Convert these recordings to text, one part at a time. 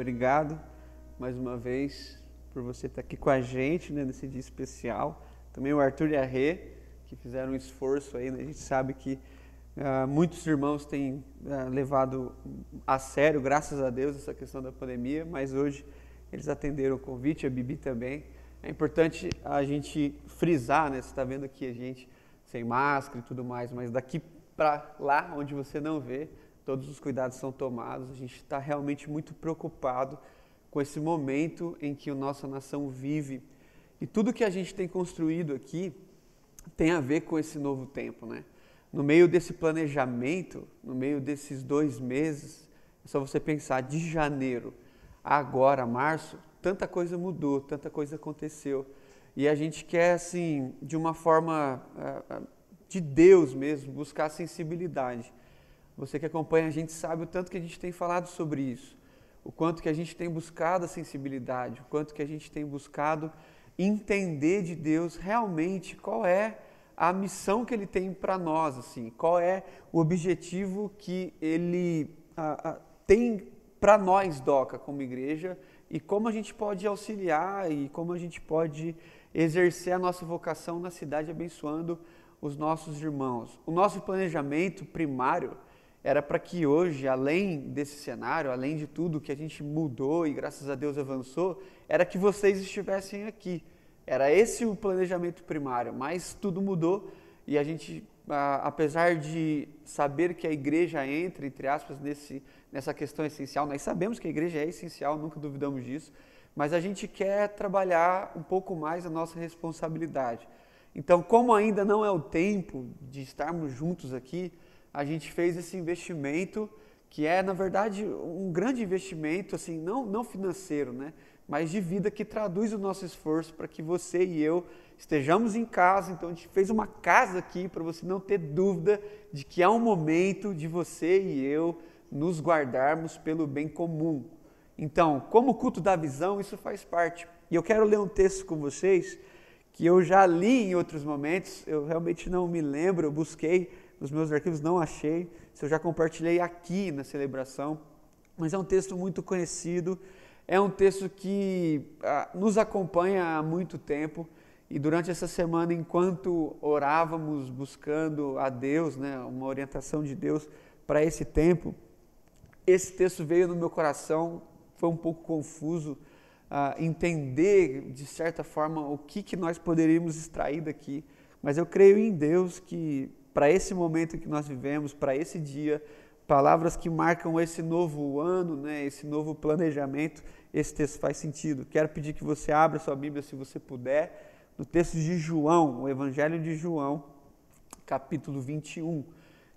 Obrigado mais uma vez por você estar aqui com a gente né, nesse dia especial. Também o Arthur e a Rê, que fizeram um esforço aí. Né? A gente sabe que uh, muitos irmãos têm uh, levado a sério, graças a Deus, essa questão da pandemia, mas hoje eles atenderam o convite, a Bibi também. É importante a gente frisar, né? Você está vendo aqui a gente sem máscara e tudo mais, mas daqui para lá, onde você não vê, todos os cuidados são tomados. A gente está realmente muito preocupado com esse momento em que a nossa nação vive. E tudo que a gente tem construído aqui tem a ver com esse novo tempo, né? No meio desse planejamento, no meio desses dois meses, é só você pensar de janeiro a agora, março, tanta coisa mudou, tanta coisa aconteceu. E a gente quer, assim, de uma forma uh, de Deus mesmo, buscar sensibilidade. Você que acompanha a gente sabe o tanto que a gente tem falado sobre isso, o quanto que a gente tem buscado a sensibilidade, o quanto que a gente tem buscado entender de Deus realmente qual é a missão que Ele tem para nós, assim, qual é o objetivo que Ele a, a, tem para nós, Doca, como igreja, e como a gente pode auxiliar e como a gente pode exercer a nossa vocação na cidade abençoando os nossos irmãos. O nosso planejamento primário era para que hoje, além desse cenário, além de tudo que a gente mudou e graças a Deus avançou, era que vocês estivessem aqui. Era esse o planejamento primário, mas tudo mudou e a gente, apesar de saber que a igreja entra, entre aspas, nesse, nessa questão essencial, nós sabemos que a igreja é essencial, nunca duvidamos disso, mas a gente quer trabalhar um pouco mais a nossa responsabilidade. Então, como ainda não é o tempo de estarmos juntos aqui, a gente fez esse investimento que é, na verdade, um grande investimento, assim, não, não financeiro, né? mas de vida que traduz o nosso esforço para que você e eu estejamos em casa. Então, a gente fez uma casa aqui para você não ter dúvida de que é um momento de você e eu nos guardarmos pelo bem comum. Então, como culto da visão, isso faz parte. E eu quero ler um texto com vocês que eu já li em outros momentos, eu realmente não me lembro, eu busquei nos meus arquivos, não achei, se eu já compartilhei aqui na celebração, mas é um texto muito conhecido, é um texto que ah, nos acompanha há muito tempo e durante essa semana, enquanto orávamos buscando a Deus, né, uma orientação de Deus para esse tempo, esse texto veio no meu coração, foi um pouco confuso ah, entender de certa forma o que, que nós poderíamos extrair daqui, mas eu creio em Deus que para esse momento que nós vivemos, para esse dia, palavras que marcam esse novo ano, né, esse novo planejamento, esse texto faz sentido. Quero pedir que você abra sua Bíblia, se você puder, no texto de João, o Evangelho de João, capítulo 21.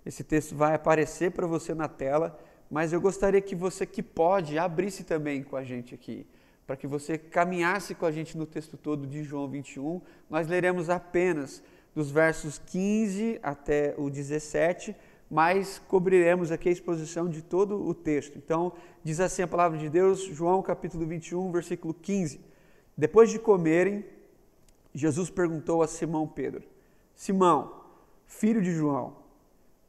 Esse texto vai aparecer para você na tela, mas eu gostaria que você que pode abrisse também com a gente aqui, para que você caminhasse com a gente no texto todo de João 21. Nós leremos apenas dos versos 15 até o 17, mas cobriremos aqui a exposição de todo o texto. Então, diz assim a palavra de Deus, João capítulo 21, versículo 15. Depois de comerem, Jesus perguntou a Simão Pedro: Simão, filho de João,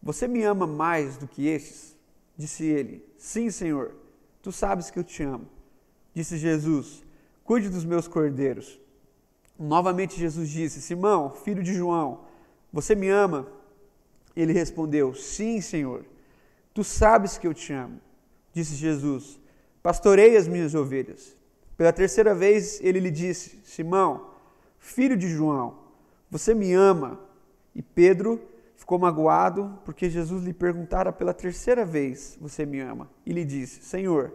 você me ama mais do que estes? Disse ele: Sim, Senhor, tu sabes que eu te amo. Disse Jesus: Cuide dos meus cordeiros. Novamente Jesus disse: Simão, filho de João, você me ama? Ele respondeu: Sim, Senhor. Tu sabes que eu te amo. Disse Jesus: Pastorei as minhas ovelhas. Pela terceira vez ele lhe disse: Simão, filho de João, você me ama? E Pedro ficou magoado porque Jesus lhe perguntara pela terceira vez: Você me ama? E lhe disse: Senhor,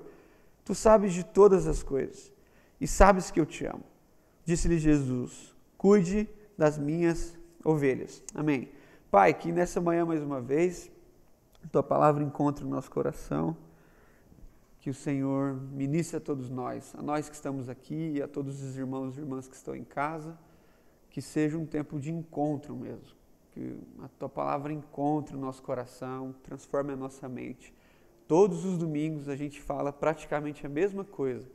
tu sabes de todas as coisas e sabes que eu te amo. Disse-lhe Jesus: Cuide das minhas ovelhas. Amém. Pai, que nessa manhã mais uma vez, tua palavra encontre o nosso coração, que o Senhor ministre a todos nós, a nós que estamos aqui e a todos os irmãos e irmãs que estão em casa, que seja um tempo de encontro mesmo, que a tua palavra encontre o nosso coração, transforme a nossa mente. Todos os domingos a gente fala praticamente a mesma coisa,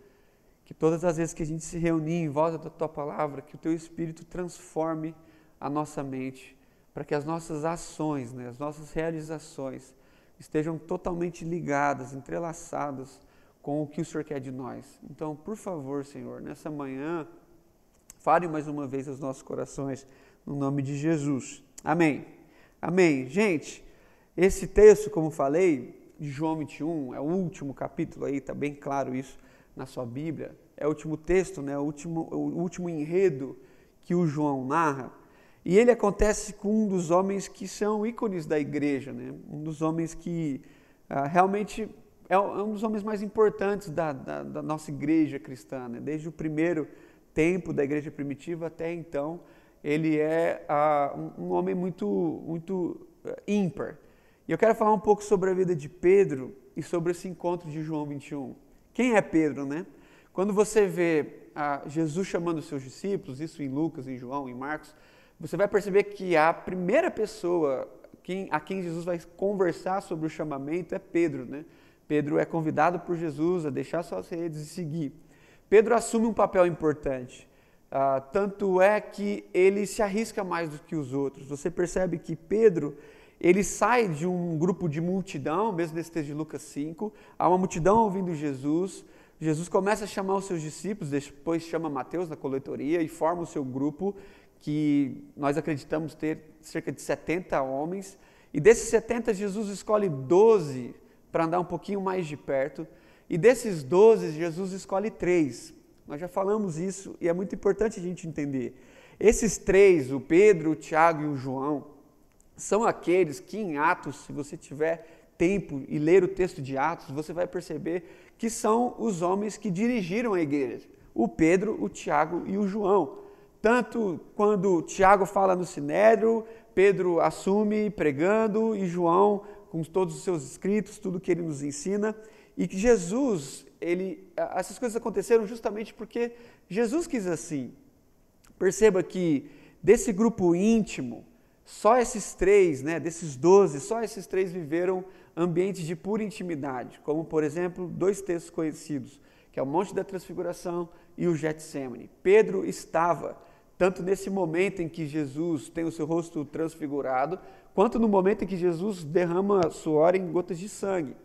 que todas as vezes que a gente se reunir em volta da tua palavra, que o teu Espírito transforme a nossa mente, para que as nossas ações, né, as nossas realizações, estejam totalmente ligadas, entrelaçadas com o que o Senhor quer de nós. Então, por favor, Senhor, nessa manhã, fale mais uma vez aos nossos corações, no nome de Jesus. Amém. Amém. Gente, esse texto, como falei, de João 21, é o último capítulo aí, está bem claro isso na sua Bíblia. É o último texto, né, o, último, o último enredo que o João narra. E ele acontece com um dos homens que são ícones da igreja, né? um dos homens que ah, realmente é, é um dos homens mais importantes da, da, da nossa igreja cristã. Né? Desde o primeiro tempo da igreja primitiva até então, ele é ah, um, um, homem muito, muito ímpar. E eu quero falar um pouco sobre a vida de Pedro e sobre esse encontro de João 21. Quem é Pedro, né? Quando você vê ah, Jesus chamando os seus discípulos, isso em Lucas, em João, em Marcos, você vai perceber que a primeira pessoa a quem Jesus vai conversar sobre o chamamento é Pedro, né? Pedro é convidado por Jesus a deixar suas redes e seguir. Pedro assume um papel importante. Uh, tanto é que ele se arrisca mais do que os outros. Você percebe que Pedro ele sai de um grupo de multidão, mesmo nesse texto de Lucas 5, há uma multidão ouvindo Jesus. Jesus começa a chamar os seus discípulos, depois chama Mateus na coletoria e forma o seu grupo que nós acreditamos ter cerca de 70 homens, e desses 70 Jesus escolhe 12 para andar um pouquinho mais de perto, e desses 12 Jesus escolhe três. Nós já falamos isso e é muito importante a gente entender. Esses três, o Pedro, o Tiago e o João, são aqueles que em Atos, se você tiver tempo e ler o texto de Atos, você vai perceber que são os homens que dirigiram a igreja. O Pedro, o Tiago e o João. Tanto quando Tiago fala no Sinédrio, Pedro assume pregando e João com todos os seus escritos, tudo que ele nos ensina, e que Jesus, ele, essas coisas aconteceram justamente porque Jesus quis assim. Perceba que desse grupo íntimo, só esses três, né, desses doze, só esses três viveram ambientes de pura intimidade, como por exemplo, dois textos conhecidos, que é o Monte da Transfiguração e o Getsemane. Pedro estava tanto nesse momento em que Jesus tem o seu rosto transfigurado, quanto no momento em que Jesus derrama suor em gotas de sangue.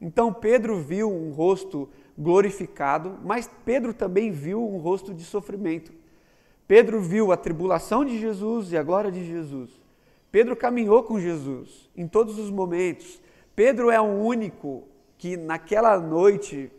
Então Pedro viu um rosto glorificado, mas Pedro também viu um rosto de sofrimento. Pedro viu a tribulação de Jesus e a glória de Jesus. Pedro caminhou com Jesus em todos os momentos. Pedro é o único que naquela noite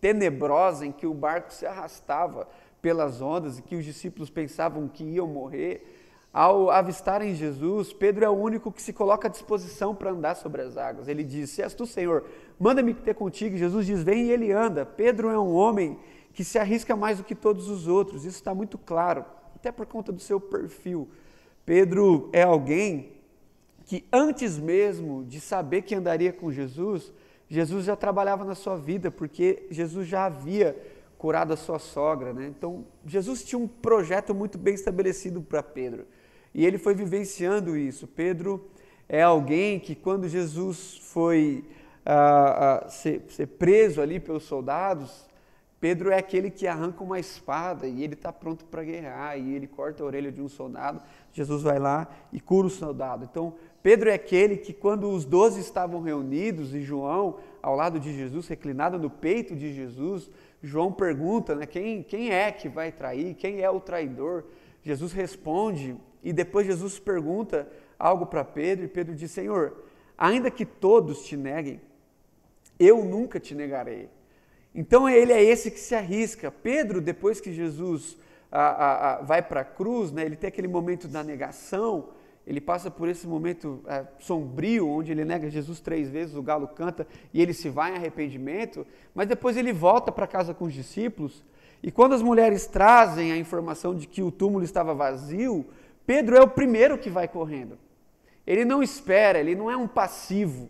tenebrosa em que o barco se arrastava, pelas ondas e que os discípulos pensavam que iam morrer, ao avistarem Jesus, Pedro é o único que se coloca à disposição para andar sobre as águas. Ele diz: Se és tu, Senhor, manda-me ter contigo. Jesus diz: Vem e ele anda. Pedro é um homem que se arrisca mais do que todos os outros. Isso está muito claro, até por conta do seu perfil. Pedro é alguém que antes mesmo de saber que andaria com Jesus, Jesus já trabalhava na sua vida, porque Jesus já havia curado a sua sogra. Né? Então, Jesus tinha um projeto muito bem estabelecido para Pedro. E ele foi vivenciando isso. Pedro é alguém que, quando Jesus foi ah, ah, ser, ser preso ali pelos soldados, Pedro é aquele que arranca uma espada e ele está pronto para guerrear e ele corta a orelha de um soldado. Jesus vai lá e cura o soldado. Então, Pedro é aquele que, quando os doze estavam reunidos e João ao lado de Jesus, reclinado no peito de Jesus, João pergunta né, quem, quem é que vai trair, quem é o traidor. Jesus responde e depois Jesus pergunta algo para Pedro e Pedro diz: Senhor, ainda que todos te neguem, eu nunca te negarei. Então ele é esse que se arrisca. Pedro, depois que Jesus a, a, a, vai para a cruz, né, ele tem aquele momento da negação, ele passa por esse momento é, sombrio, onde ele nega Jesus três vezes, o galo canta e ele se vai em arrependimento, mas depois ele volta para casa com os discípulos. E quando as mulheres trazem a informação de que o túmulo estava vazio, Pedro é o primeiro que vai correndo. Ele não espera, ele não é um passivo.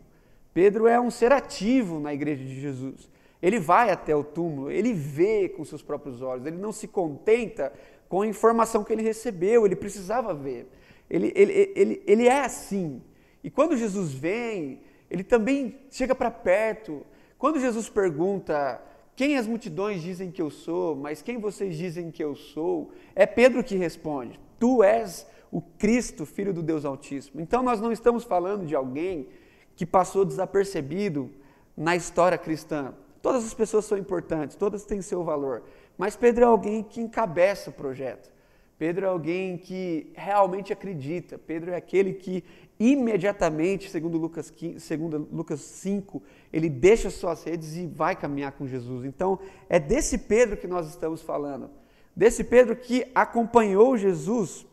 Pedro é um ser ativo na igreja de Jesus. Ele vai até o túmulo, ele vê com seus próprios olhos, ele não se contenta com a informação que ele recebeu, ele precisava ver. Ele, ele, ele, ele é assim. E quando Jesus vem, ele também chega para perto. Quando Jesus pergunta quem as multidões dizem que eu sou, mas quem vocês dizem que eu sou, é Pedro que responde: Tu és o Cristo, filho do Deus Altíssimo. Então nós não estamos falando de alguém que passou desapercebido na história cristã. Todas as pessoas são importantes, todas têm seu valor, mas Pedro é alguém que encabeça o projeto. Pedro é alguém que realmente acredita. Pedro é aquele que imediatamente, segundo Lucas, 15, segundo Lucas 5, ele deixa suas redes e vai caminhar com Jesus. Então, é desse Pedro que nós estamos falando. Desse Pedro que acompanhou Jesus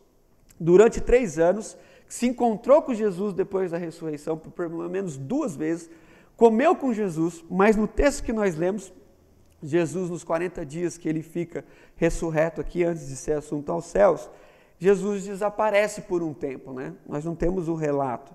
durante três anos, se encontrou com Jesus depois da ressurreição por pelo menos duas vezes, comeu com Jesus, mas no texto que nós lemos, Jesus, nos 40 dias que ele fica ressurreto aqui, antes de ser assunto aos céus, Jesus desaparece por um tempo, né? Nós não temos o relato.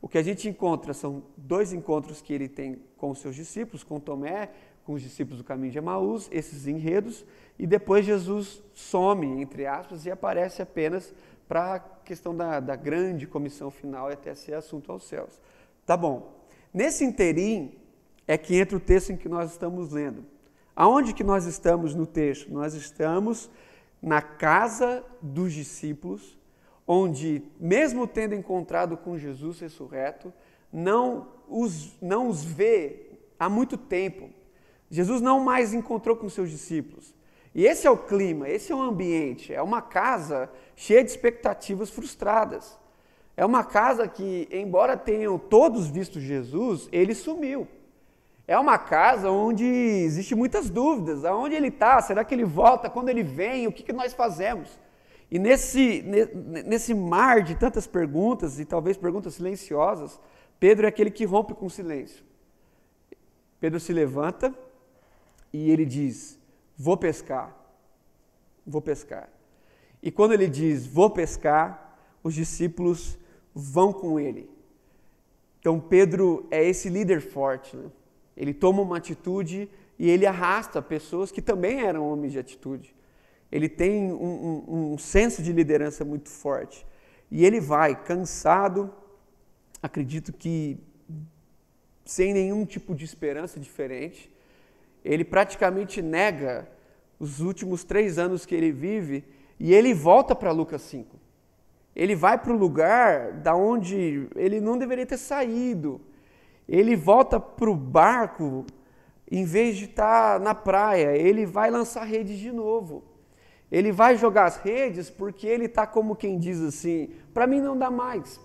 O que a gente encontra são dois encontros que ele tem com os seus discípulos, com Tomé, com os discípulos do caminho de Emaús, esses enredos, e depois Jesus some, entre aspas, e aparece apenas para a questão da, da grande comissão final e até ser assunto aos céus. Tá bom. Nesse interim é que entra o texto em que nós estamos lendo. Aonde que nós estamos no texto? Nós estamos na casa dos discípulos, onde, mesmo tendo encontrado com Jesus ressurreto, não os, não os vê há muito tempo. Jesus não mais encontrou com seus discípulos. E esse é o clima, esse é o ambiente. É uma casa cheia de expectativas frustradas. É uma casa que, embora tenham todos visto Jesus, ele sumiu. É uma casa onde existe muitas dúvidas. Aonde ele está? Será que ele volta? Quando ele vem? O que, que nós fazemos? E nesse, nesse mar de tantas perguntas, e talvez perguntas silenciosas, Pedro é aquele que rompe com o silêncio. Pedro se levanta e ele diz: Vou pescar. Vou pescar. E quando ele diz: Vou pescar, os discípulos vão com ele. Então Pedro é esse líder forte. Né? Ele toma uma atitude e ele arrasta pessoas que também eram homens de atitude. Ele tem um, um, um senso de liderança muito forte. E ele vai cansado, acredito que sem nenhum tipo de esperança diferente. Ele praticamente nega os últimos três anos que ele vive e ele volta para Lucas 5. Ele vai para o lugar da onde ele não deveria ter saído ele volta para o barco, em vez de estar tá na praia, ele vai lançar redes de novo. Ele vai jogar as redes porque ele está como quem diz assim: para mim não dá mais.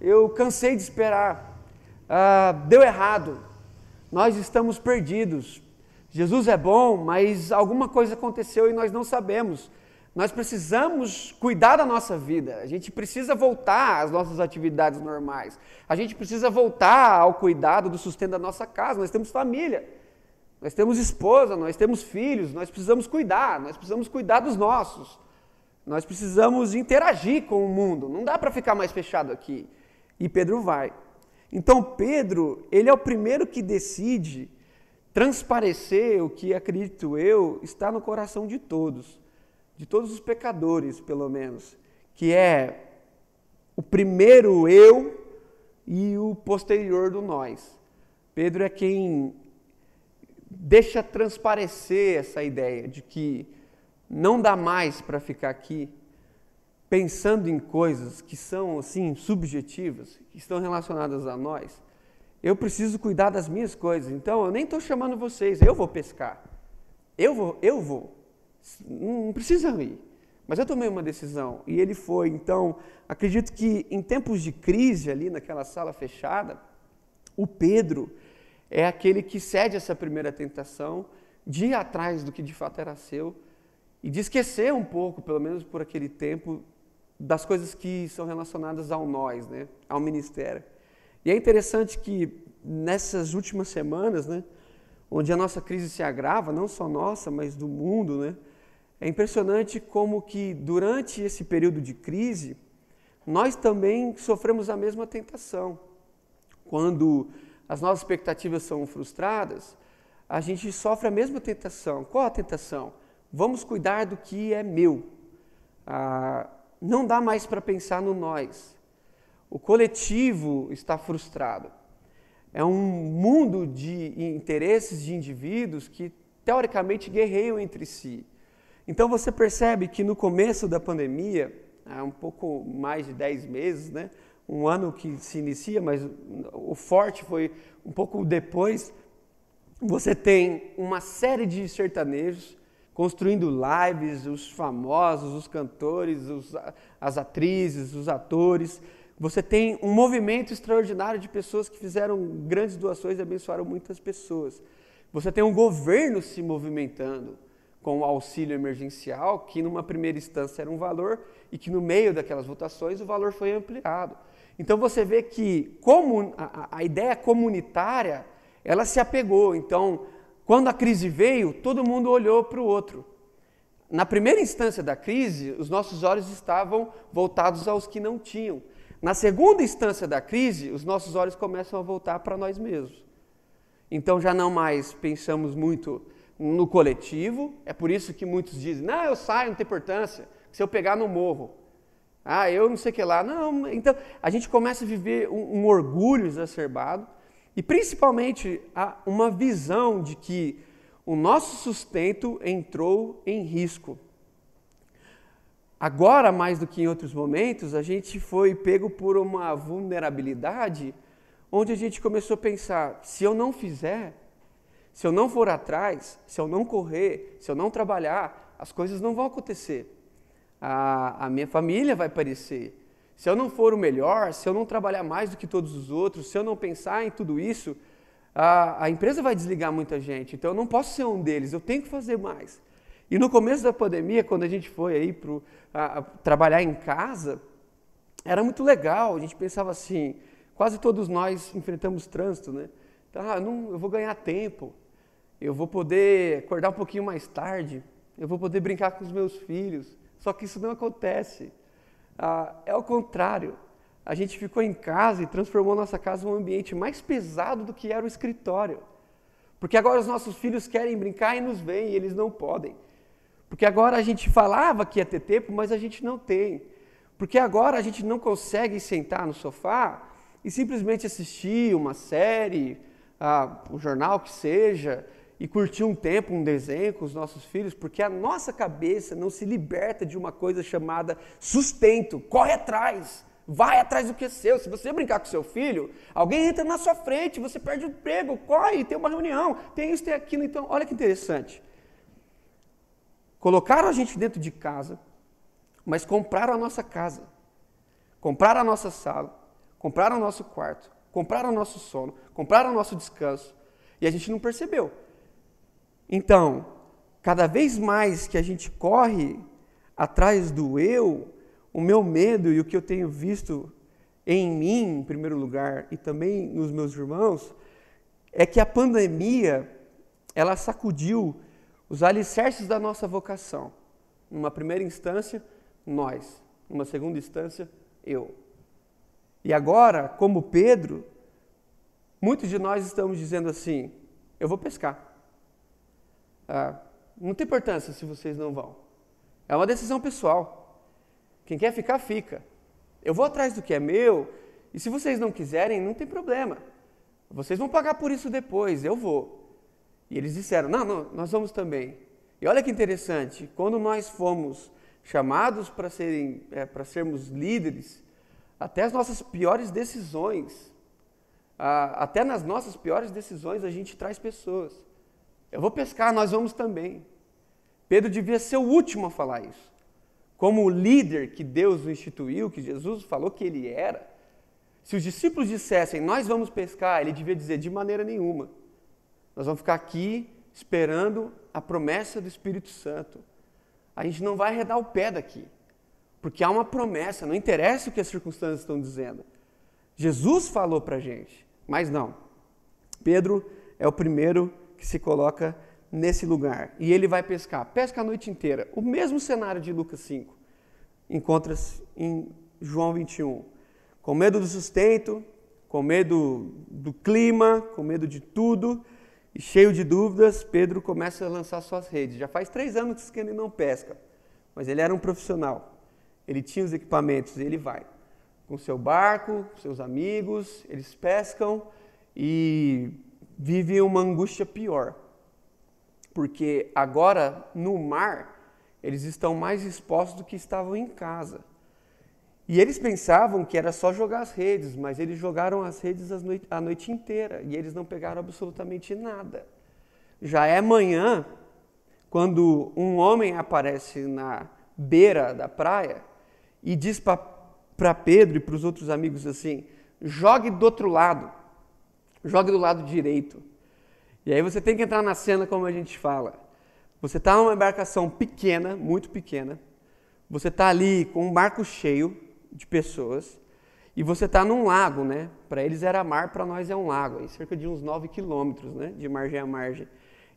Eu cansei de esperar. Ah, deu errado. Nós estamos perdidos. Jesus é bom, mas alguma coisa aconteceu e nós não sabemos. Nós precisamos cuidar da nossa vida, a gente precisa voltar às nossas atividades normais, a gente precisa voltar ao cuidado do sustento da nossa casa. Nós temos família, nós temos esposa, nós temos filhos, nós precisamos cuidar, nós precisamos cuidar dos nossos, nós precisamos interagir com o mundo, não dá para ficar mais fechado aqui. E Pedro vai. Então, Pedro, ele é o primeiro que decide transparecer o que, acredito eu, está no coração de todos de todos os pecadores, pelo menos, que é o primeiro eu e o posterior do nós. Pedro é quem deixa transparecer essa ideia de que não dá mais para ficar aqui pensando em coisas que são assim subjetivas, que estão relacionadas a nós. Eu preciso cuidar das minhas coisas. Então eu nem estou chamando vocês, eu vou pescar. Eu vou, eu vou. Não precisa ir. Mas eu tomei uma decisão e ele foi. Então, acredito que em tempos de crise ali naquela sala fechada, o Pedro é aquele que cede essa primeira tentação de ir atrás do que de fato era seu e de esquecer um pouco, pelo menos por aquele tempo, das coisas que são relacionadas ao nós, né, ao ministério. E é interessante que nessas últimas semanas, né, onde a nossa crise se agrava, não só nossa, mas do mundo, né, é impressionante como que durante esse período de crise, nós também sofremos a mesma tentação. Quando as nossas expectativas são frustradas, a gente sofre a mesma tentação. Qual a tentação? Vamos cuidar do que é meu. Ah, não dá mais para pensar no nós. O coletivo está frustrado. É um mundo de interesses de indivíduos que, teoricamente, guerreiam entre si. Então você percebe que no começo da pandemia, há um pouco mais de 10 meses, né? um ano que se inicia, mas o forte foi um pouco depois, você tem uma série de sertanejos construindo lives, os famosos, os cantores, os, as atrizes, os atores. Você tem um movimento extraordinário de pessoas que fizeram grandes doações e abençoaram muitas pessoas. Você tem um governo se movimentando com o auxílio emergencial, que numa primeira instância era um valor e que no meio daquelas votações o valor foi ampliado. Então você vê que como a, a ideia comunitária ela se apegou. Então, quando a crise veio, todo mundo olhou para o outro. Na primeira instância da crise, os nossos olhos estavam voltados aos que não tinham. Na segunda instância da crise, os nossos olhos começam a voltar para nós mesmos. Então já não mais pensamos muito no coletivo, é por isso que muitos dizem: não, eu saio, não tem importância, se eu pegar no morro. Ah, eu não sei o que lá. Não, então a gente começa a viver um, um orgulho exacerbado e principalmente uma visão de que o nosso sustento entrou em risco. Agora, mais do que em outros momentos, a gente foi pego por uma vulnerabilidade onde a gente começou a pensar: se eu não fizer, se eu não for atrás, se eu não correr, se eu não trabalhar, as coisas não vão acontecer. A, a minha família vai parecer. Se eu não for o melhor, se eu não trabalhar mais do que todos os outros, se eu não pensar em tudo isso, a, a empresa vai desligar muita gente. Então eu não posso ser um deles, eu tenho que fazer mais. E no começo da pandemia, quando a gente foi aí para trabalhar em casa, era muito legal. A gente pensava assim, quase todos nós enfrentamos trânsito, né? Então, ah, não, eu vou ganhar tempo, eu vou poder acordar um pouquinho mais tarde, eu vou poder brincar com os meus filhos. Só que isso não acontece. Ah, é o contrário. A gente ficou em casa e transformou nossa casa um ambiente mais pesado do que era o escritório. Porque agora os nossos filhos querem brincar e nos veem e eles não podem. Porque agora a gente falava que ia ter tempo, mas a gente não tem. Porque agora a gente não consegue sentar no sofá e simplesmente assistir uma série, ah, um jornal que seja, e curtir um tempo, um desenho com os nossos filhos, porque a nossa cabeça não se liberta de uma coisa chamada sustento. Corre atrás, vai atrás do que é seu. Se você brincar com seu filho, alguém entra na sua frente, você perde o emprego, corre, tem uma reunião, tem isso, tem aquilo. Então, olha que interessante. Colocaram a gente dentro de casa, mas compraram a nossa casa, compraram a nossa sala, compraram o nosso quarto, compraram o nosso sono, compraram o nosso descanso, e a gente não percebeu. Então, cada vez mais que a gente corre atrás do eu, o meu medo e o que eu tenho visto em mim, em primeiro lugar, e também nos meus irmãos, é que a pandemia, ela sacudiu os alicerces da nossa vocação. Numa primeira instância, nós. Numa segunda instância, eu. E agora, como Pedro, muitos de nós estamos dizendo assim: eu vou pescar. Ah, não tem importância se vocês não vão. É uma decisão pessoal. Quem quer ficar, fica. Eu vou atrás do que é meu, e se vocês não quiserem, não tem problema. Vocês vão pagar por isso depois, eu vou. E eles disseram: não, não, nós vamos também. E olha que interessante, quando nós fomos chamados para serem, é, para sermos líderes, até as nossas piores decisões, ah, até nas nossas piores decisões a gente traz pessoas. Eu vou pescar, nós vamos também. Pedro devia ser o último a falar isso. Como o líder que Deus o instituiu, que Jesus falou que ele era, se os discípulos dissessem, nós vamos pescar, ele devia dizer, de maneira nenhuma. Nós vamos ficar aqui esperando a promessa do Espírito Santo. A gente não vai arredar o pé daqui, porque há uma promessa, não interessa o que as circunstâncias estão dizendo. Jesus falou para a gente, mas não. Pedro é o primeiro que se coloca nesse lugar. E ele vai pescar. Pesca a noite inteira. O mesmo cenário de Lucas 5 encontra-se em João 21. Com medo do sustento, com medo do clima, com medo de tudo, E cheio de dúvidas, Pedro começa a lançar suas redes. Já faz três anos que ele não pesca, mas ele era um profissional. Ele tinha os equipamentos e ele vai. Com seu barco, seus amigos, eles pescam e vivem uma angústia pior. Porque agora, no mar, eles estão mais expostos do que estavam em casa. E eles pensavam que era só jogar as redes, mas eles jogaram as redes a noite inteira e eles não pegaram absolutamente nada. Já é manhã, quando um homem aparece na beira da praia e diz para Pedro e para os outros amigos assim: jogue do outro lado, jogue do lado direito. E aí você tem que entrar na cena como a gente fala. Você está numa embarcação pequena, muito pequena, você está ali com um barco cheio, de pessoas. E você está num lago, né? Para eles era mar, para nós é um lago, aí cerca de uns 9 quilômetros, né? De margem a margem.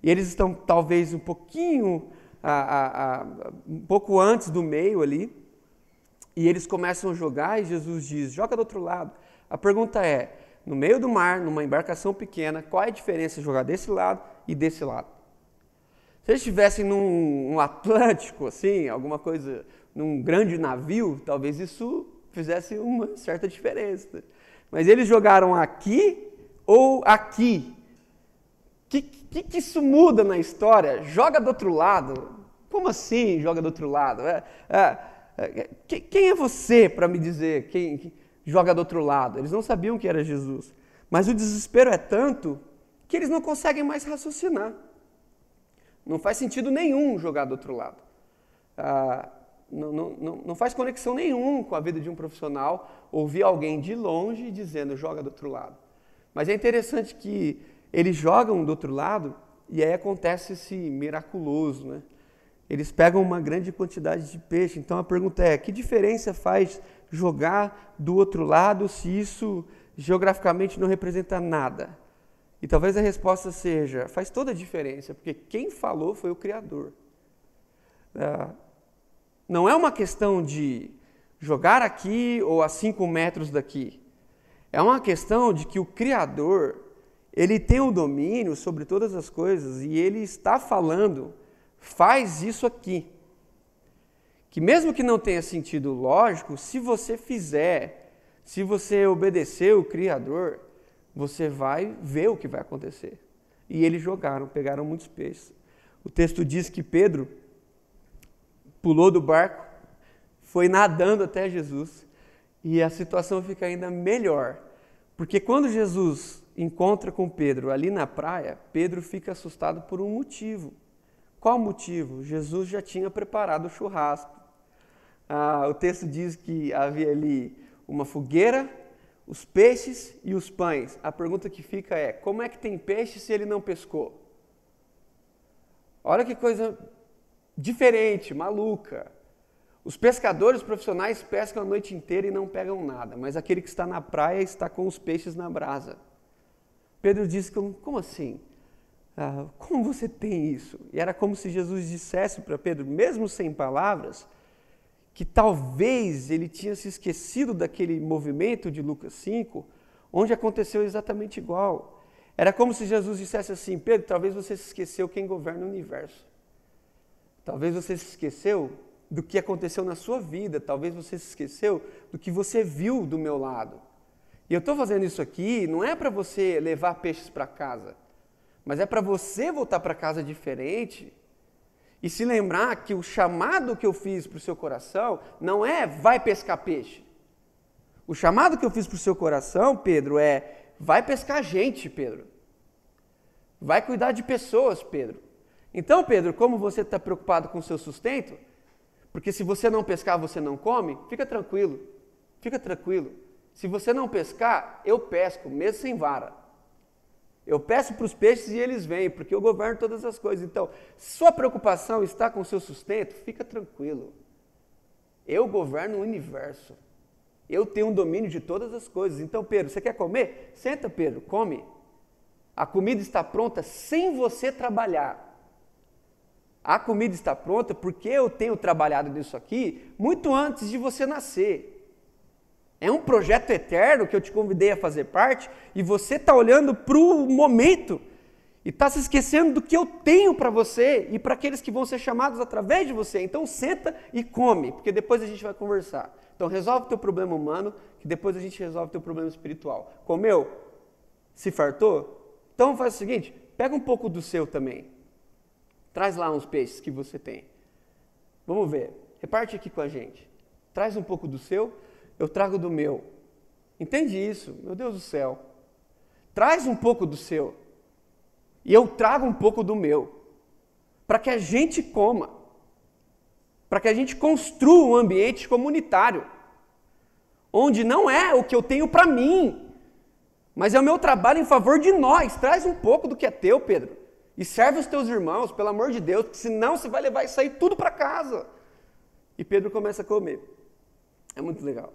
E eles estão talvez um pouquinho, a, a, a, um pouco antes do meio ali, e eles começam a jogar e Jesus diz: joga do outro lado. A pergunta é: no meio do mar, numa embarcação pequena, qual é a diferença jogar desse lado e desse lado? Se eles estivessem num um Atlântico, assim, alguma coisa, num grande navio, talvez isso fizesse uma certa diferença. Mas eles jogaram aqui ou aqui. O que, que, que, isso muda na história? Joga do outro lado. Como assim joga do outro lado? É, é, é, quem é você para me dizer quem joga do outro lado? Eles não sabiam que era Jesus. Mas o desespero é tanto que eles não conseguem mais raciocinar. Não faz sentido nenhum jogar do outro lado. Ah, não, não, não faz conexão nenhum com a vida de um profissional ouvir alguém de longe dizendo joga do outro lado. Mas é interessante que eles jogam do outro lado e aí acontece esse miraculoso, né? Eles pegam uma grande quantidade de peixe. Então a pergunta é: que diferença faz jogar do outro lado se isso geograficamente não representa nada? E talvez a resposta seja: faz toda a diferença, porque quem falou foi o Criador. Ah, não é uma questão de jogar aqui ou a cinco metros daqui. É uma questão de que o Criador, ele tem o domínio sobre todas as coisas e ele está falando, faz isso aqui. Que mesmo que não tenha sentido lógico, se você fizer, se você obedecer o Criador, você vai ver o que vai acontecer. E eles jogaram, pegaram muitos peixes. O texto diz que Pedro pulou do barco, foi nadando até Jesus e a situação fica ainda melhor, porque quando Jesus encontra com Pedro ali na praia, Pedro fica assustado por um motivo. Qual motivo? Jesus já tinha preparado o churrasco. Ah, o texto diz que havia ali uma fogueira, os peixes e os pães. A pergunta que fica é: como é que tem peixe se ele não pescou? Olha que coisa diferente, maluca. Os pescadores profissionais pescam a noite inteira e não pegam nada, mas aquele que está na praia está com os peixes na brasa. Pedro Como, como assim? Ah, como você tem isso? E era como se Jesus dissesse para Pedro, mesmo sem palavras, que talvez ele tinha se esquecido daquele movimento de Lucas 5, onde aconteceu exatamente igual. Era como se Jesus dissesse assim: Pedro, talvez você se esqueceu quem governa o universo. Talvez você se esqueceu do que aconteceu na sua vida, talvez você se esqueceu do que você viu do meu lado. E eu estou fazendo isso aqui não é para você levar peixes para casa, mas é para você voltar para casa diferente e se lembrar que o chamado que eu fiz para o seu coração não é vai pescar peixe. O chamado que eu fiz para o seu coração, Pedro, é vai pescar gente, Pedro. Vai cuidar de pessoas, Pedro. Então, Pedro, como você está preocupado com o seu sustento, porque se você não pescar, você não come, fica tranquilo, fica tranquilo. Se você não pescar, eu pesco, mesmo sem vara. Eu peço para os peixes e eles vêm, porque eu governo todas as coisas. Então, sua preocupação está com o seu sustento, fica tranquilo. Eu governo o universo. Eu tenho um domínio de todas as coisas. Então, Pedro, você quer comer? Senta, Pedro, come. A comida está pronta sem você trabalhar. A comida está pronta porque eu tenho trabalhado nisso aqui muito antes de você nascer. É um projeto eterno que eu te convidei a fazer parte e você está olhando para o momento E está se esquecendo do que eu tenho para você e para aqueles que vão ser chamados através de você. Então senta e come, porque depois a gente vai conversar. Então resolve o teu problema humano, que depois a gente resolve o teu problema espiritual. Comeu? Se fartou? Então faz o seguinte, pega um pouco do seu também. Traz lá uns peixes que você tem. Vamos ver. Reparte aqui com a gente. Traz um pouco do seu, eu trago do meu. Entende isso? Meu Deus do céu. Traz um pouco do seu e eu trago um pouco do meu, para que a gente coma, para que a gente construa um ambiente comunitário, onde não é o que eu tenho para mim, mas é o meu trabalho em favor de nós. Traz um pouco do que é teu, Pedro, e serve os teus irmãos, pelo amor de Deus, porque senão você vai levar isso aí tudo para casa. E Pedro começa a comer. É muito legal.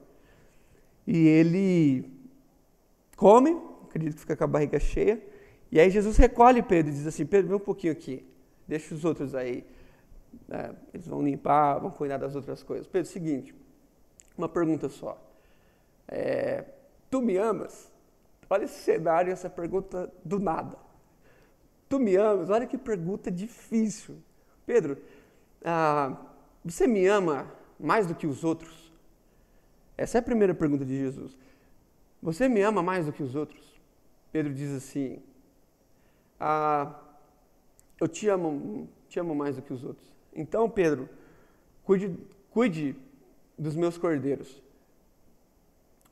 E ele come, acredito que fica com a barriga cheia. E aí Jesus recolhe Pedro e diz assim: Pedro, vem um pouquinho aqui, deixa os outros aí. É, eles vão limpar, vão cuidar das outras coisas. Pedro, seguinte, uma pergunta só. É, tu me amas? Olha esse cenário, essa pergunta do nada. Tu me amas? Olha que pergunta difícil. Pedro, ah, você me ama mais do que os outros? Essa é a primeira pergunta de Jesus. Você me ama mais do que os outros? Pedro diz assim: ah, eu te amo, te amo mais do que os outros. Então, Pedro, cuide, cuide dos meus cordeiros.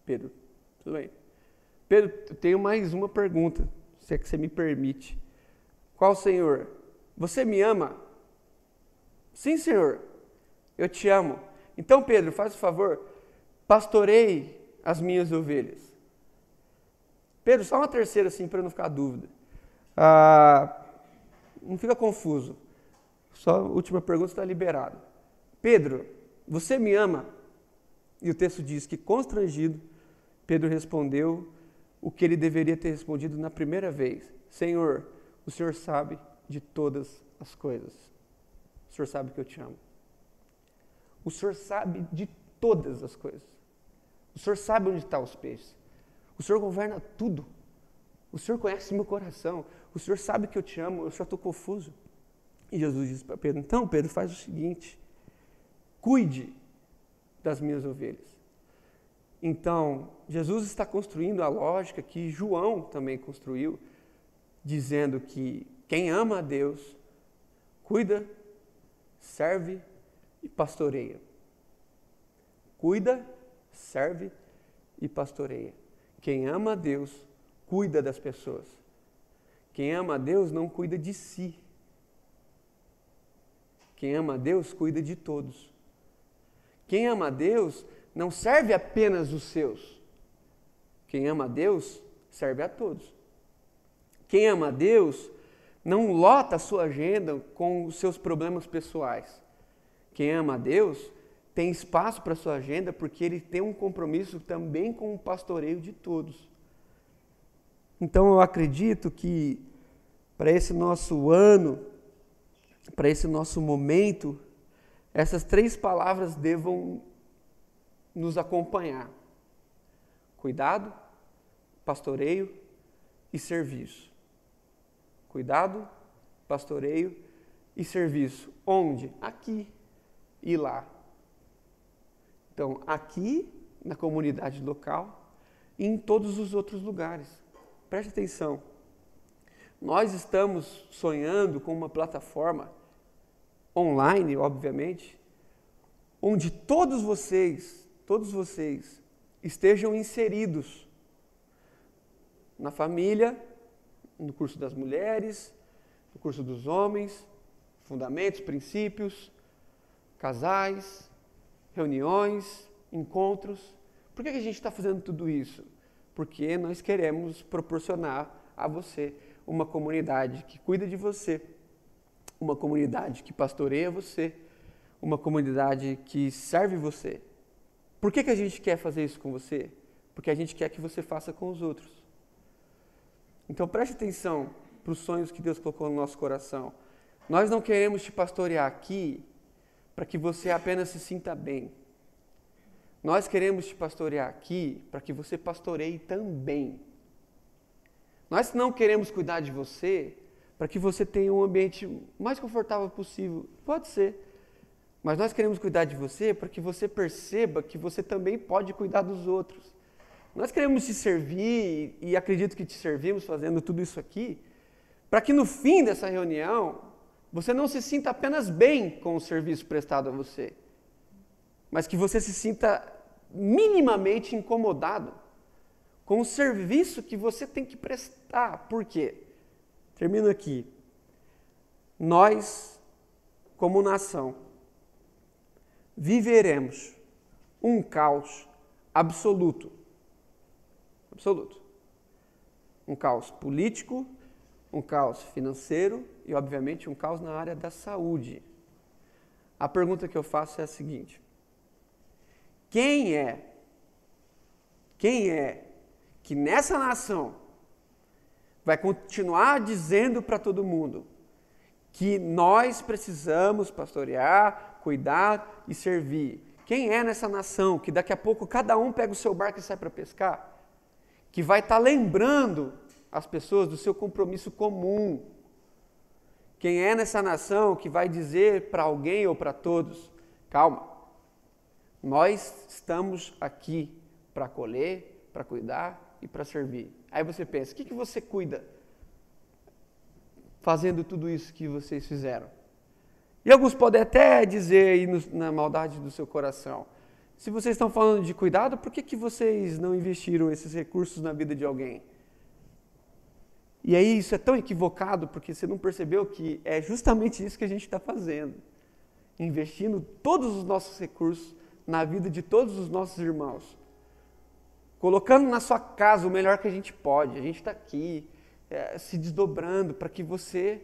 Pedro, tudo bem. Pedro, eu tenho mais uma pergunta, se é que você me permite. Qual Senhor? Você me ama? Sim, Senhor, eu te amo. Então, Pedro, faz o favor, pastorei as minhas ovelhas. Pedro, só uma terceira assim para não ficar dúvida. Ah, não fica confuso. Só a última pergunta está liberado. Pedro, você me ama? E o texto diz que, constrangido, Pedro respondeu o que ele deveria ter respondido na primeira vez: Senhor, o Senhor sabe de todas as coisas. O Senhor sabe que eu te amo. O Senhor sabe de todas as coisas. O Senhor sabe onde estão os peixes. O Senhor governa tudo. O Senhor conhece meu coração. O Senhor sabe que eu te amo, eu só estou confuso. E Jesus disse para Pedro: Então, Pedro, faz o seguinte: cuide das minhas ovelhas. Então, Jesus está construindo a lógica que João também construiu, dizendo que quem ama a Deus, cuida, serve e pastoreia. Cuida, serve e pastoreia. Quem ama a Deus, cuida das pessoas. Quem ama a Deus não cuida de si. Quem ama a Deus cuida de todos. Quem ama a Deus não serve apenas os seus. Quem ama a Deus serve a todos. Quem ama a Deus não lota a sua agenda com os seus problemas pessoais. Quem ama a Deus tem espaço para sua agenda porque ele tem um compromisso também com o pastoreio de todos. Então eu acredito que para esse nosso ano, para esse nosso momento, essas três palavras devam nos acompanhar: cuidado, pastoreio e serviço. Cuidado, pastoreio e serviço. Onde? Aqui e lá. Então, aqui na comunidade local e em todos os outros lugares. Preste atenção. Nós estamos sonhando com uma plataforma online, obviamente, onde todos vocês, todos vocês estejam inseridos na família, no curso das mulheres, no curso dos homens, fundamentos, princípios, casais, reuniões, encontros. Por que a gente está fazendo tudo isso? porque nós queremos proporcionar a você uma comunidade que cuida de você, uma comunidade que pastoreia você, uma comunidade que serve você. Por que, que a gente quer fazer isso com você? Porque a gente quer que você faça com os outros. Então preste atenção para os sonhos que Deus colocou no nosso coração. Nós não queremos te pastorear aqui para que você apenas se sinta bem. Nós queremos te pastorear aqui para que você pastoreie também. Nós não queremos cuidar de você para que você tenha um ambiente mais confortável possível. Pode ser. Mas nós queremos cuidar de você para que você perceba que você também pode cuidar dos outros. Nós queremos te servir e acredito que te servimos fazendo tudo isso aqui, para que no fim dessa reunião você não se sinta apenas bem com o serviço prestado a você, mas que você se sinta minimamente incomodado com o serviço que você tem que prestar. Por quê? Termino aqui. Nós, como nação, viveremos um caos absoluto. Absoluto. Um caos político, um caos financeiro e, obviamente, um caos na área da saúde. A pergunta que eu faço é a seguinte: quem é, quem é que nessa nação vai continuar dizendo para todo mundo que nós precisamos pastorear, cuidar e servir. Quem é nessa nação que daqui a pouco cada um pega o seu barco e sai para pescar? Que vai estar tá lembrando as pessoas do seu compromisso comum. Quem é nessa nação que vai dizer para alguém ou para todos: calma, nós estamos aqui para acolher, para cuidar e para servir. Aí você pensa, o que, que você cuida fazendo tudo isso que vocês fizeram? E alguns podem até dizer aí na maldade do seu coração, se vocês estão falando de cuidado, por que, que vocês não investiram esses recursos na vida de alguém? E aí isso é tão equivocado porque você não percebeu que é justamente isso que a gente está fazendo. Investindo todos os nossos recursos na vida de todos os nossos irmãos colocando na sua casa o melhor que a gente pode. A gente está aqui é, se desdobrando para que você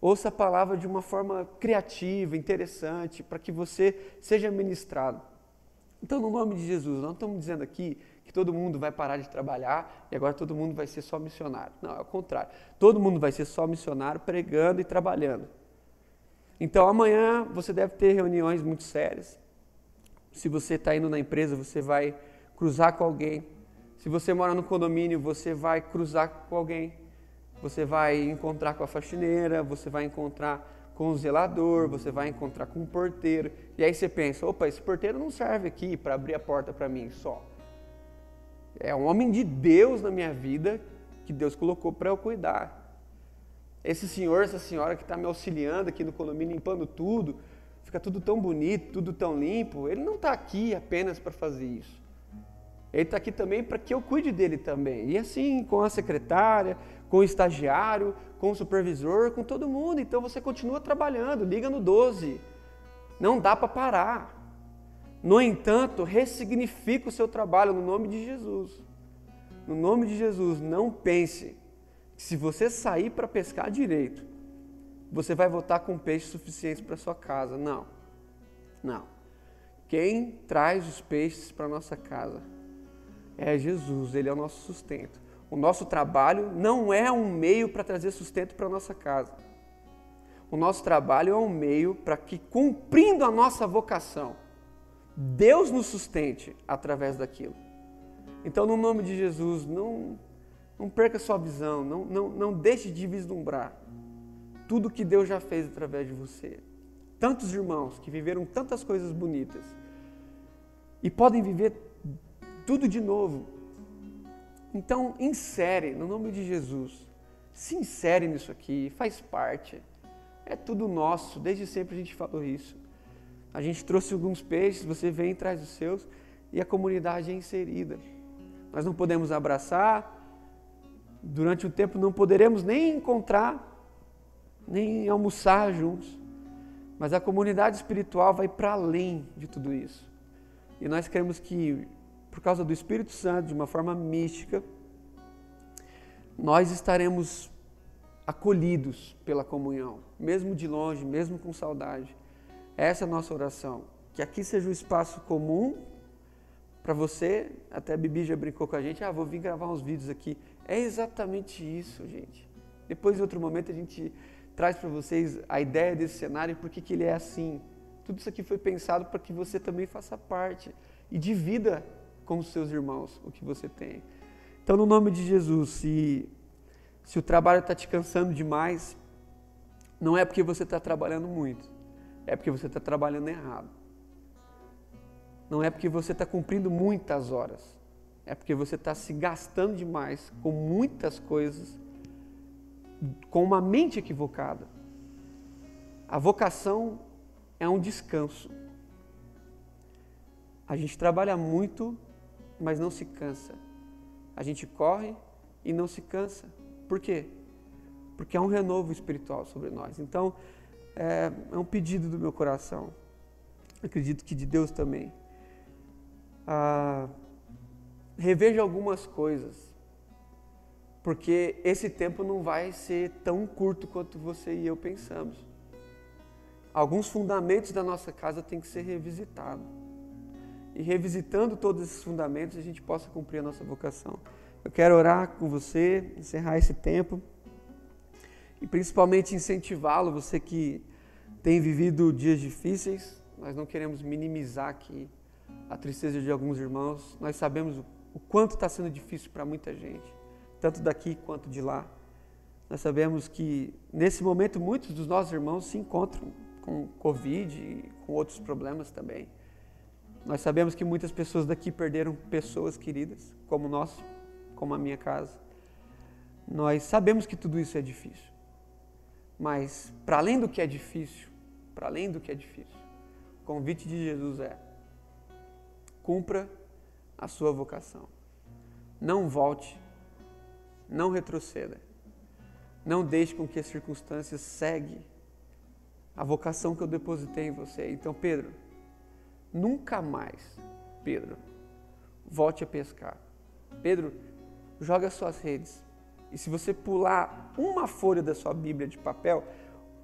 ouça a palavra de uma forma criativa, interessante, para que você seja ministrado. Então, no nome de Jesus, não estamos dizendo aqui que todo mundo vai parar de trabalhar e agora todo mundo vai ser só missionário. Não, é o contrário. Todo mundo vai ser só missionário pregando e trabalhando. Então, amanhã você deve ter reuniões muito sérias. Se você está indo na empresa, você vai cruzar com alguém. Se você mora no condomínio, você vai cruzar com alguém. Você vai encontrar com a faxineira, você vai encontrar com o zelador, você vai encontrar com o porteiro. E aí você pensa: opa, esse porteiro não serve aqui para abrir a porta para mim só. É um homem de Deus na minha vida que Deus colocou para eu cuidar. Esse senhor, essa senhora que está me auxiliando aqui no condomínio, limpando tudo, fica tudo tão bonito, tudo tão limpo, ele não está aqui apenas para fazer isso. Ele está aqui também para que eu cuide dele também. E assim, com a secretária, com o estagiário, com o supervisor, com todo mundo. Então você continua trabalhando, liga no 12. Não dá para parar. No entanto, ressignifica o seu trabalho no nome de Jesus. No nome de Jesus, não pense que se você sair para pescar direito, você vai voltar com peixe suficiente para sua casa. Não. Não. Quem traz os peixes para nossa casa é Jesus, Ele é o nosso sustento. O nosso trabalho não é um meio para trazer sustento para nossa casa. O nosso trabalho é um meio para que, cumprindo a nossa vocação, Deus nos sustente através daquilo. Então, no nome de Jesus, não, não perca sua visão, não, não, não deixe de vislumbrar tudo que Deus já fez através de você. Tantos irmãos que viveram tantas coisas bonitas e podem viver tudo de novo. Então, insere, no nome de Jesus, se insere nisso aqui, faz parte. É tudo nosso, desde sempre a gente falou isso. A gente trouxe alguns peixes, você vem e traz os seus, e a comunidade é inserida. Nós não podemos abraçar, durante um tempo não poderemos nem encontrar, nem almoçar juntos. Mas a comunidade espiritual vai para além de tudo isso. E nós queremos que por causa do Espírito Santo, de uma forma mística, nós estaremos acolhidos pela comunhão, mesmo de longe, mesmo com saudade. Essa é a nossa oração. Que aqui seja um espaço comum para você. Até a Bibi já brincou com a gente: ah, vou vir gravar uns vídeos aqui. É exatamente isso, gente. Depois, em outro momento, a gente traz para vocês a ideia desse cenário e por que ele é assim. Tudo isso aqui foi pensado para que você também faça parte e divida com os seus irmãos o que você tem. Então, no nome de Jesus, se, se o trabalho está te cansando demais, não é porque você está trabalhando muito, é porque você está trabalhando errado. Não é porque você está cumprindo muitas horas, é porque você está se gastando demais com muitas coisas, com uma mente equivocada. A vocação é um descanso. A gente trabalha muito, mas não se cansa. A gente corre e não se cansa. Por quê? Porque há um renovo espiritual sobre nós. Então, é, é um pedido do meu coração. Acredito que de Deus também. Ah, reveja algumas coisas. Porque esse tempo não vai ser tão curto quanto você e eu pensamos. Alguns fundamentos da nossa casa têm que ser revisitados e revisitando todos esses fundamentos, a gente possa cumprir a nossa vocação. Eu quero orar com você, encerrar esse tempo e principalmente incentivá-lo, você que tem vivido dias difíceis, nós não queremos minimizar aqui a tristeza de alguns irmãos, nós sabemos o quanto está sendo difícil para muita gente, tanto daqui quanto de lá. Nós sabemos que nesse momento muitos dos nossos irmãos se encontram com Covid e com outros problemas também. Nós sabemos que muitas pessoas daqui perderam pessoas queridas, como nós, como a minha casa. Nós sabemos que tudo isso é difícil. Mas, para além do que é difícil, para além do que é difícil, o convite de Jesus é: cumpra a sua vocação. Não volte, não retroceda. Não deixe com que as circunstâncias seguem a vocação que eu depositei em você. Então, Pedro, Nunca mais, Pedro, volte a pescar. Pedro, joga suas redes. E se você pular uma folha da sua Bíblia de papel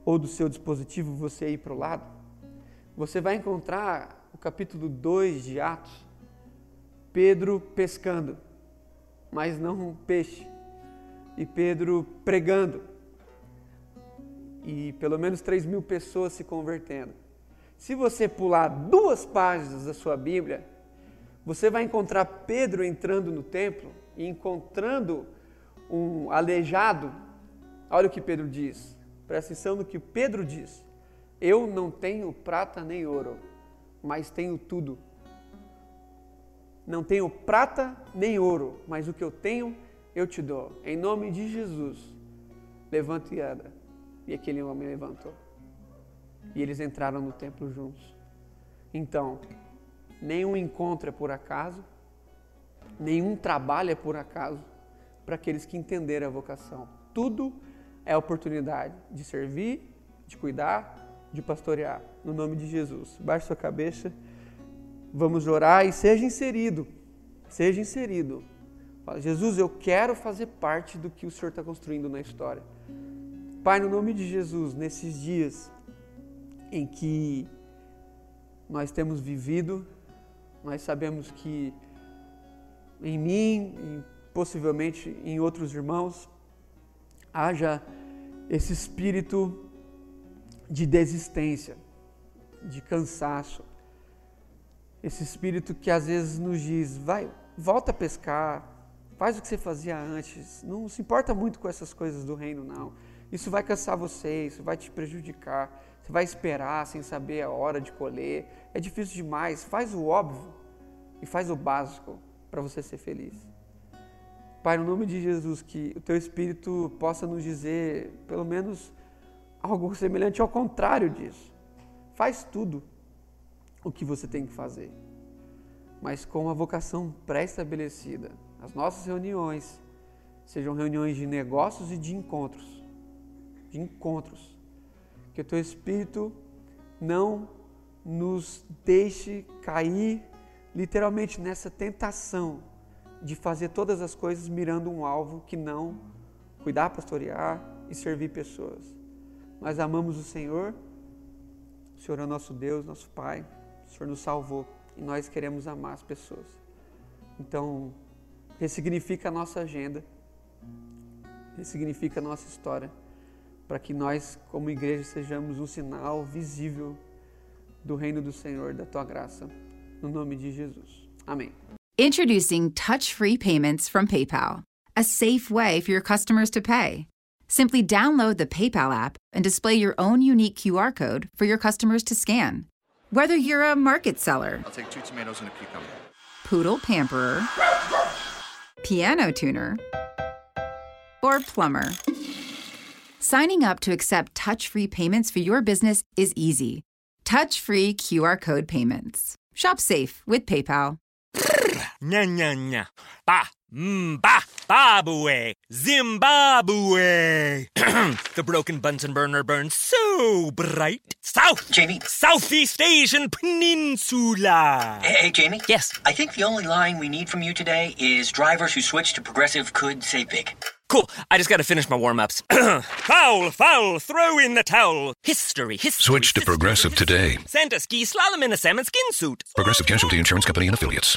ou do seu dispositivo, você ir para o lado, você vai encontrar o capítulo 2 de Atos, Pedro pescando, mas não um peixe, e Pedro pregando, e pelo menos 3 mil pessoas se convertendo. Se você pular duas páginas da sua Bíblia, você vai encontrar Pedro entrando no templo e encontrando um aleijado. Olha o que Pedro diz. Presta atenção no que Pedro diz. Eu não tenho prata nem ouro, mas tenho tudo. Não tenho prata nem ouro, mas o que eu tenho eu te dou. Em nome de Jesus, levanta e anda. E aquele homem levantou. E eles entraram no templo juntos. Então, nenhum encontro é por acaso, nenhum trabalho é por acaso para aqueles que entenderam a vocação. Tudo é oportunidade de servir, de cuidar, de pastorear. No nome de Jesus. Baixe sua cabeça, vamos orar e seja inserido. Seja inserido. Fala, Jesus, eu quero fazer parte do que o Senhor está construindo na história. Pai, no nome de Jesus, nesses dias, em que nós temos vivido, nós sabemos que em mim e possivelmente em outros irmãos haja esse espírito de desistência, de cansaço. Esse espírito que às vezes nos diz: vai, volta a pescar, faz o que você fazia antes, não se importa muito com essas coisas do reino, não. Isso vai cansar você, isso vai te prejudicar. Você vai esperar sem saber a hora de colher. É difícil demais. Faz o óbvio e faz o básico para você ser feliz. Pai, no nome de Jesus, que o teu Espírito possa nos dizer, pelo menos, algo semelhante ao contrário disso. Faz tudo o que você tem que fazer, mas com uma vocação pré-estabelecida. As nossas reuniões sejam reuniões de negócios e de encontros. De encontros que o teu Espírito não nos deixe cair literalmente nessa tentação de fazer todas as coisas mirando um alvo que não cuidar, pastorear e servir pessoas. Nós amamos o Senhor, o Senhor é nosso Deus, nosso Pai, o Senhor nos salvou e nós queremos amar as pessoas. Então, ressignifica a nossa agenda, ressignifica a nossa história para que nós, como igreja, sejamos um sinal visível do reino do Senhor, da tua graça, no nome de Jesus. Amém. Introducing touch-free payments from PayPal, a safe way for your customers to pay. Simply download the PayPal app and display your own unique QR code for your customers to scan. Whether you're a market seller, I'll take two tomatoes and a cucumber. poodle pamperer, piano tuner, or plumber, signing up to accept touch free payments for your business is easy. Touch free QR code payments. Shop safe with PayPal. Nya nya nya. Ba. Mm, ba. Babue. Zimbabwe. the broken Bunsen burner burns so bright. South. Jamie. Southeast Asian Peninsula. Hey, hey, Jamie? Yes. I think the only line we need from you today is drivers who switch to progressive could say big. Cool. I just gotta finish my warm ups. foul, foul, throw in the towel. History, history. Switch to history, Progressive history. today. Santa ski slalom in a salmon skin suit. Progressive Casualty Insurance Company and affiliates.